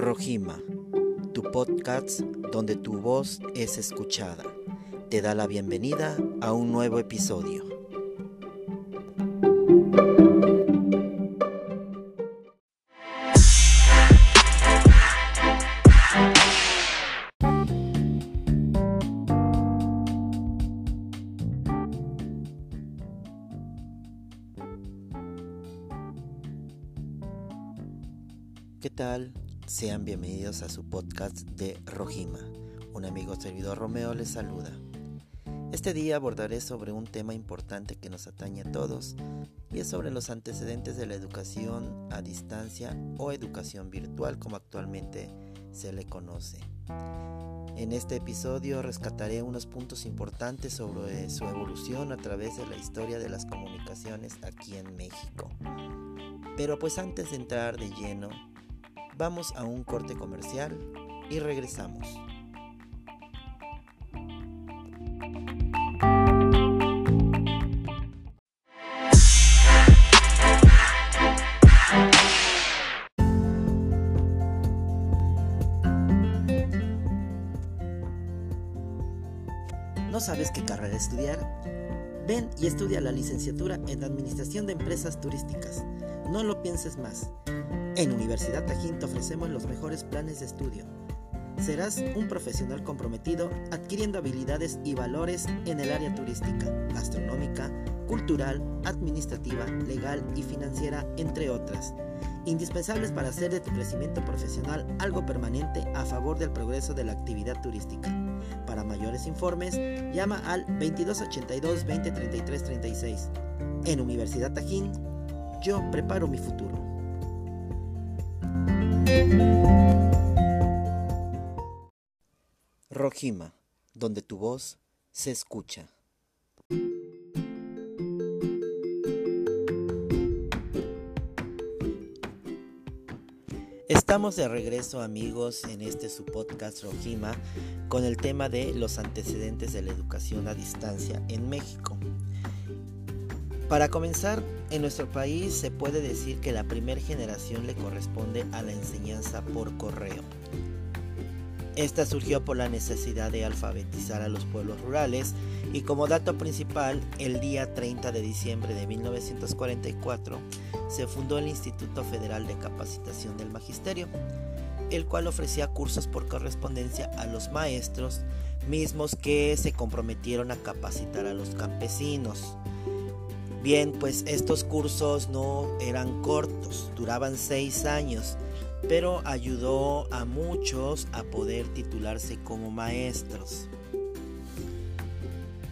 Rojima, tu podcast donde tu voz es escuchada, te da la bienvenida a un nuevo episodio. ¿Qué tal? Sean bienvenidos a su podcast de Rojima. Un amigo servidor Romeo les saluda. Este día abordaré sobre un tema importante que nos atañe a todos y es sobre los antecedentes de la educación a distancia o educación virtual como actualmente se le conoce. En este episodio rescataré unos puntos importantes sobre su evolución a través de la historia de las comunicaciones aquí en México. Pero pues antes de entrar de lleno Vamos a un corte comercial y regresamos. ¿No sabes qué carrera estudiar? Ven y estudia la licenciatura en Administración de Empresas Turísticas. No lo pienses más. En Universidad Tajín te ofrecemos los mejores planes de estudio. Serás un profesional comprometido adquiriendo habilidades y valores en el área turística, gastronómica, cultural, administrativa, legal y financiera, entre otras, indispensables para hacer de tu crecimiento profesional algo permanente a favor del progreso de la actividad turística. Para mayores informes, llama al 2282 2033 36. En Universidad Tajín, yo preparo mi futuro. Rojima, donde tu voz se escucha. Estamos de regreso amigos en este su podcast Rojima con el tema de los antecedentes de la educación a distancia en México. Para comenzar, en nuestro país se puede decir que la primera generación le corresponde a la enseñanza por correo. Esta surgió por la necesidad de alfabetizar a los pueblos rurales y como dato principal, el día 30 de diciembre de 1944 se fundó el Instituto Federal de Capacitación del Magisterio, el cual ofrecía cursos por correspondencia a los maestros mismos que se comprometieron a capacitar a los campesinos. Bien, pues estos cursos no eran cortos, duraban seis años, pero ayudó a muchos a poder titularse como maestros.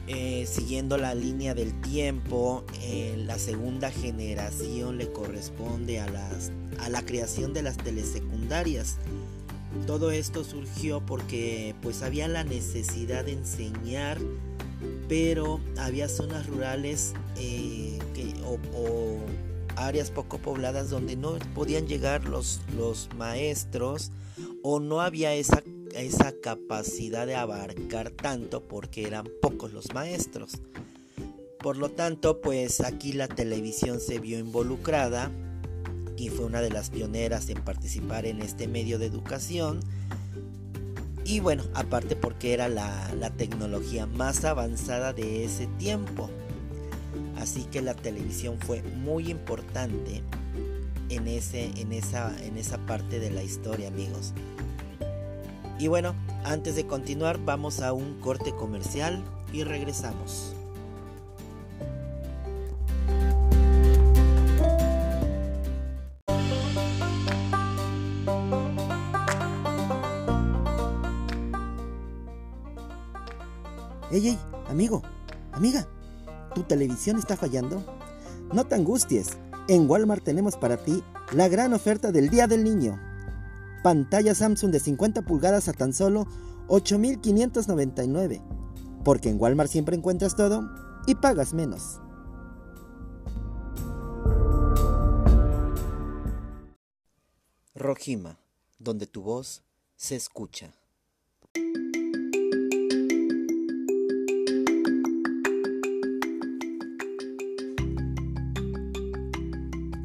Eh, siguiendo la línea del tiempo, eh, la segunda generación le corresponde a, las, a la creación de las telesecundarias. Todo esto surgió porque pues había la necesidad de enseñar pero había zonas rurales eh, o, áreas poco pobladas donde no podían llegar los, maestros o no había esa capacidad de abarcar tanto porque eran pocos los maestros. Por lo tanto, pues aquí la televisión se vio involucrada y fue una de las pioneras en participar en este medio de educación y bueno, aparte porque era la, tecnología más avanzada de ese tiempo. Así que la televisión fue muy importante en, ese, en, esa, en esa parte de la historia, amigos. Y bueno, antes de continuar, vamos a un corte comercial y regresamos. Ey, ey, amigo, amiga, ¿tu televisión está fallando? No te angusties, en Walmart tenemos para ti la gran oferta del Día del Niño. Pantalla Samsung de 50 pulgadas a tan solo 8.599. Porque en Walmart siempre encuentras todo y pagas menos. Rojima, donde tu voz se escucha.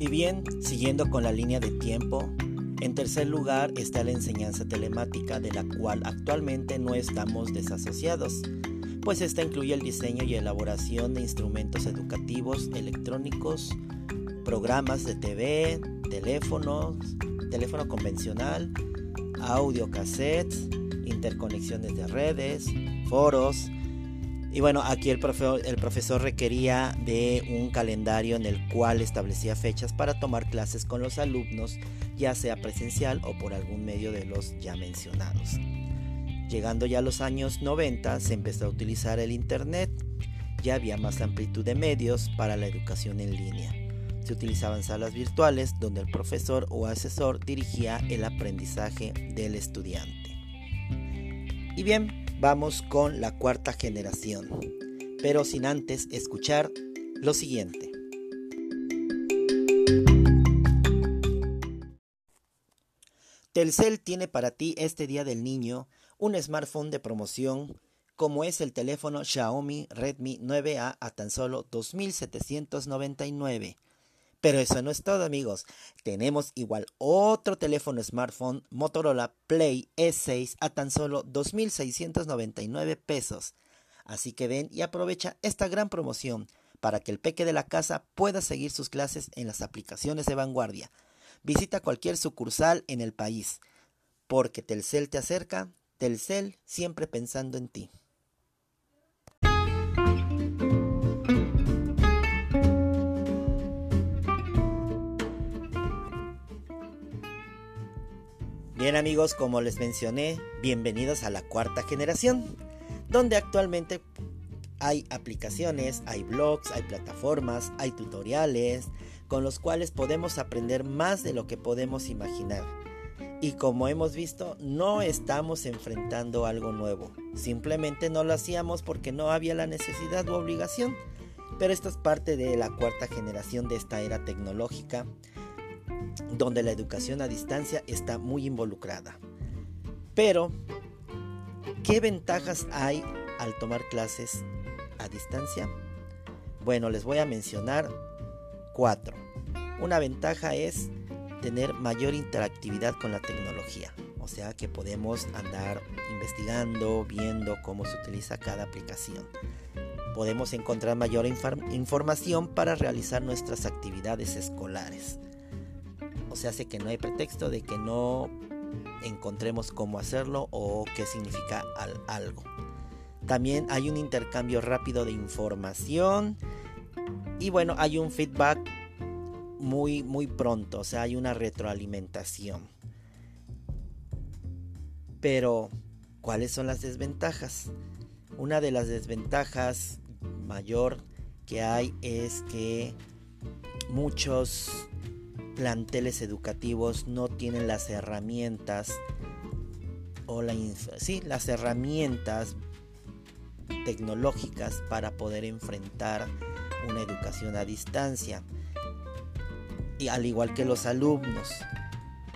Y bien, siguiendo con la línea de tiempo, En tercer lugar está la enseñanza telemática de la cual actualmente no estamos desasociados, pues esta incluye el diseño y elaboración de instrumentos educativos electrónicos, programas de TV, teléfonos, teléfono convencional, audio cassettes, interconexiones de redes, foros. Y bueno, aquí el, profesor requería de un calendario en el cual establecía fechas para tomar clases con los alumnos, ya sea presencial o por algún medio de los ya mencionados. Llegando ya a los años 90 se empezó a utilizar el Internet, ya había más amplitud de medios para la educación en línea. Se utilizaban salas virtuales donde el profesor o asesor dirigía el aprendizaje del estudiante. Y bien, vamos con la cuarta generación, pero sin antes escuchar lo siguiente. Telcel tiene para ti este Día del Niño un smartphone de promoción como es el teléfono Xiaomi Redmi 9A a tan solo 2.799 pero eso no es todo amigos. Tenemos igual otro teléfono smartphone Motorola Play E6 a tan solo 2.699 pesos. Así que ven y aprovecha esta gran promoción para que el peque de la casa pueda seguir sus clases en las aplicaciones de vanguardia. Visita cualquier sucursal en el país, porque Telcel te acerca, Telcel siempre pensando en ti. Bien amigos, como les mencioné, bienvenidos a la cuarta generación, donde actualmente hay aplicaciones, hay blogs, hay plataformas, hay tutoriales, con los cuales podemos aprender más de lo que podemos imaginar. Y como hemos visto, no estamos enfrentando algo nuevo, simplemente no lo hacíamos porque no había la necesidad u obligación. Pero esto es parte de la cuarta generación de esta era tecnológica donde la educación a distancia está muy involucrada. Pero, ¿qué ventajas hay al tomar clases a distancia? Bueno, les voy a mencionar cuatro. Una ventaja es tener mayor interactividad con la tecnología. O sea que podemos andar investigando, viendo cómo se utiliza cada aplicación. Podemos encontrar mayor información para realizar nuestras actividades escolares. O sea, hace que no hay pretexto de que no encontremos cómo hacerlo o qué significa algo. También hay un intercambio rápido de información y bueno, hay un feedback muy muy pronto, o sea, hay una retroalimentación. Pero ¿cuáles son las desventajas? Una de las desventajas mayor que hay es que muchos planteles educativos no tienen las herramientas o la, las herramientas tecnológicas para poder enfrentar una educación a distancia y al igual que los alumnos.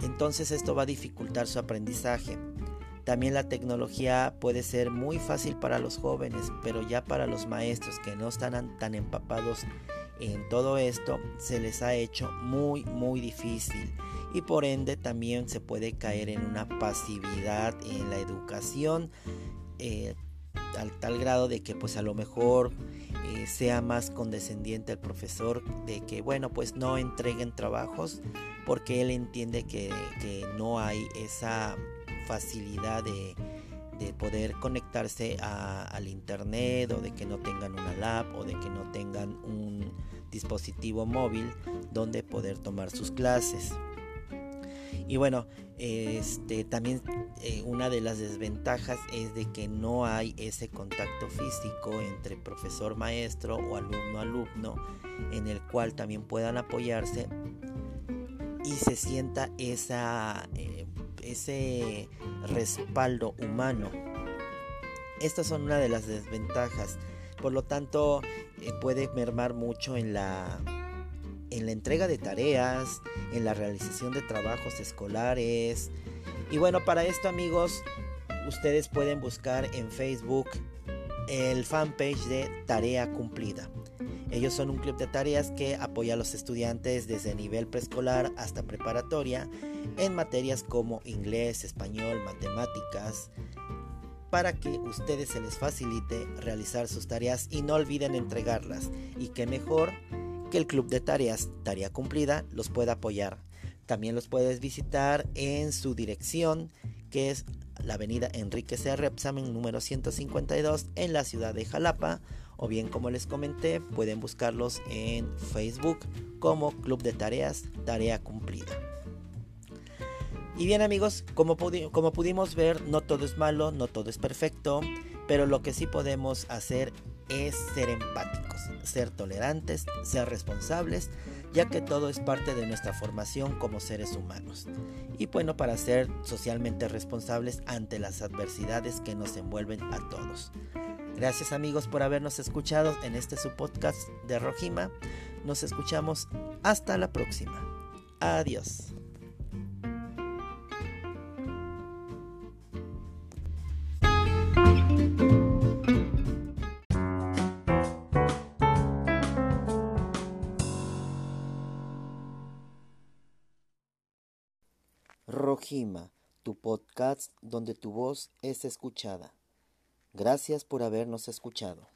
Entonces esto va a dificultar su aprendizaje. También la tecnología puede ser muy fácil para los jóvenes pero ya para los maestros que no están tan empapados en todo esto se les ha hecho muy muy difícil. Y por ende también se puede caer en una pasividad en la educación eh, al tal grado de que pues a lo mejor eh, sea más condescendiente el profesor de que bueno pues no entreguen trabajos porque él entiende que, no hay esa facilidad de, poder conectarse al internet o de que no tengan una lab o de que no tengan un dispositivo móvil donde poder tomar sus clases. Y bueno, este también eh, una de las desventajas es de que no hay ese contacto físico entre profesor maestro o alumno alumno en el cual también puedan apoyarse y se sienta esa eh, ese respaldo humano. Estas son una de las desventajas. Por lo tanto, eh, puede mermar mucho en la, en la entrega de tareas, en la realización de trabajos escolares. Y bueno, para esto amigos, ustedes pueden buscar en Facebook el fanpage de Tarea Cumplida. Ellos son un club de tareas que apoya a los estudiantes desde nivel preescolar hasta preparatoria en materias como inglés, español, matemáticas, para que ustedes se les facilite realizar sus tareas y no olviden entregarlas. Y qué mejor que el club de tareas Tarea Cumplida los pueda apoyar. También los puedes visitar en su dirección que es la avenida Enrique C. Repsamen número 152 en la ciudad de Jalapa o bien como les comenté pueden buscarlos en Facebook como Club de Tareas Tarea Cumplida. Y bien amigos, como, pudimos ver, no todo es malo, no todo es perfecto, pero lo que sí podemos hacer es ser empáticos, ser tolerantes, ser responsables, ya que todo es parte de nuestra formación como seres humanos. Y bueno, para ser socialmente responsables ante las adversidades que nos envuelven a todos. Gracias amigos por habernos escuchado en este su podcast de Rojima. Nos escuchamos hasta la próxima. Adiós. Tu podcast donde tu voz es escuchada. Gracias por habernos escuchado.